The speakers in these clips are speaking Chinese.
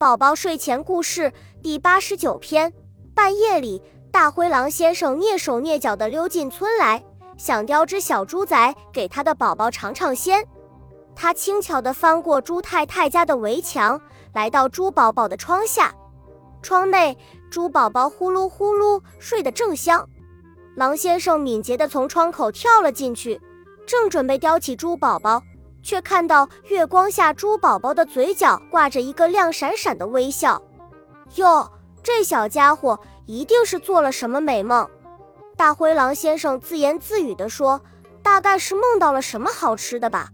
宝宝睡前故事第八十九篇。半夜里，大灰狼先生蹑手蹑脚地溜进村来，想叼只小猪仔给他的宝宝尝尝鲜。他轻巧地翻过猪太太家的围墙，来到猪宝宝的窗下。窗内，猪宝宝呼噜呼噜睡得正香。狼先生敏捷地从窗口跳了进去，正准备叼起猪宝宝。却看到月光下猪宝宝的嘴角挂着一个亮闪闪的微笑。哟，这小家伙一定是做了什么美梦。大灰狼先生自言自语地说：“大概是梦到了什么好吃的吧。”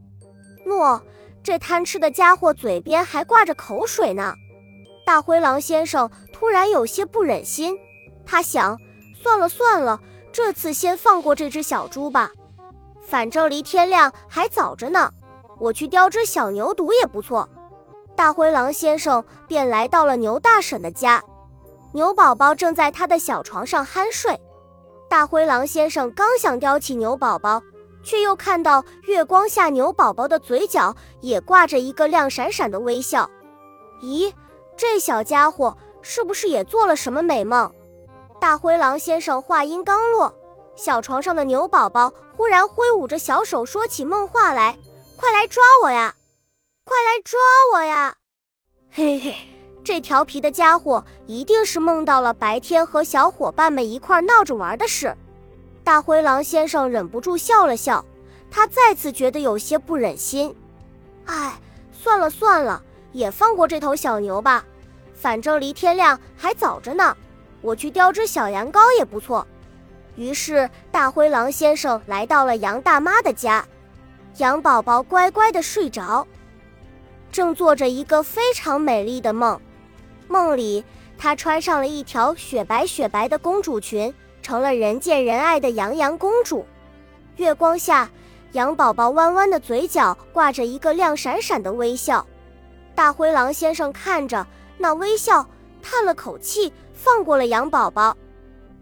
诺，这贪吃的家伙嘴边还挂着口水呢。大灰狼先生突然有些不忍心，他想：算了算了，这次先放过这只小猪吧，反正离天亮还早着呢。我去叼只小牛犊也不错。大灰狼先生便来到了牛大婶的家，牛宝宝正在他的小床上酣睡。大灰狼先生刚想叼起牛宝宝，却又看到月光下牛宝宝的嘴角也挂着一个亮闪闪的微笑。咦，这小家伙是不是也做了什么美梦？大灰狼先生话音刚落，小床上的牛宝宝忽然挥舞着小手，说起梦话来。快来抓我呀！快来抓我呀！嘿嘿，这调皮的家伙一定是梦到了白天和小伙伴们一块闹着玩的事。大灰狼先生忍不住笑了笑，他再次觉得有些不忍心。哎，算了算了，也放过这头小牛吧，反正离天亮还早着呢。我去叼只小羊羔也不错。于是，大灰狼先生来到了羊大妈的家。羊宝宝乖乖的睡着，正做着一个非常美丽的梦。梦里，她穿上了一条雪白雪白的公主裙，成了人见人爱的羊羊公主。月光下，羊宝宝弯弯的嘴角挂着一个亮闪闪的微笑。大灰狼先生看着那微笑，叹了口气，放过了羊宝宝。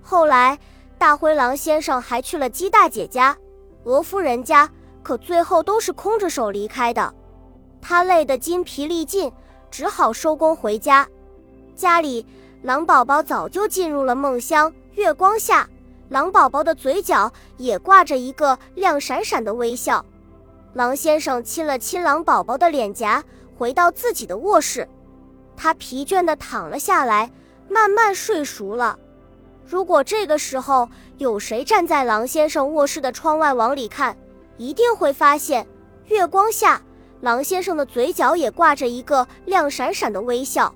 后来，大灰狼先生还去了鸡大姐家、鹅夫人家。可最后都是空着手离开的，他累得筋疲力尽，只好收工回家。家里，狼宝宝早就进入了梦乡。月光下，狼宝宝的嘴角也挂着一个亮闪闪的微笑。狼先生亲了亲狼宝宝的脸颊，回到自己的卧室，他疲倦地躺了下来，慢慢睡熟了。如果这个时候有谁站在狼先生卧室的窗外往里看，一定会发现，月光下，狼先生的嘴角也挂着一个亮闪闪的微笑。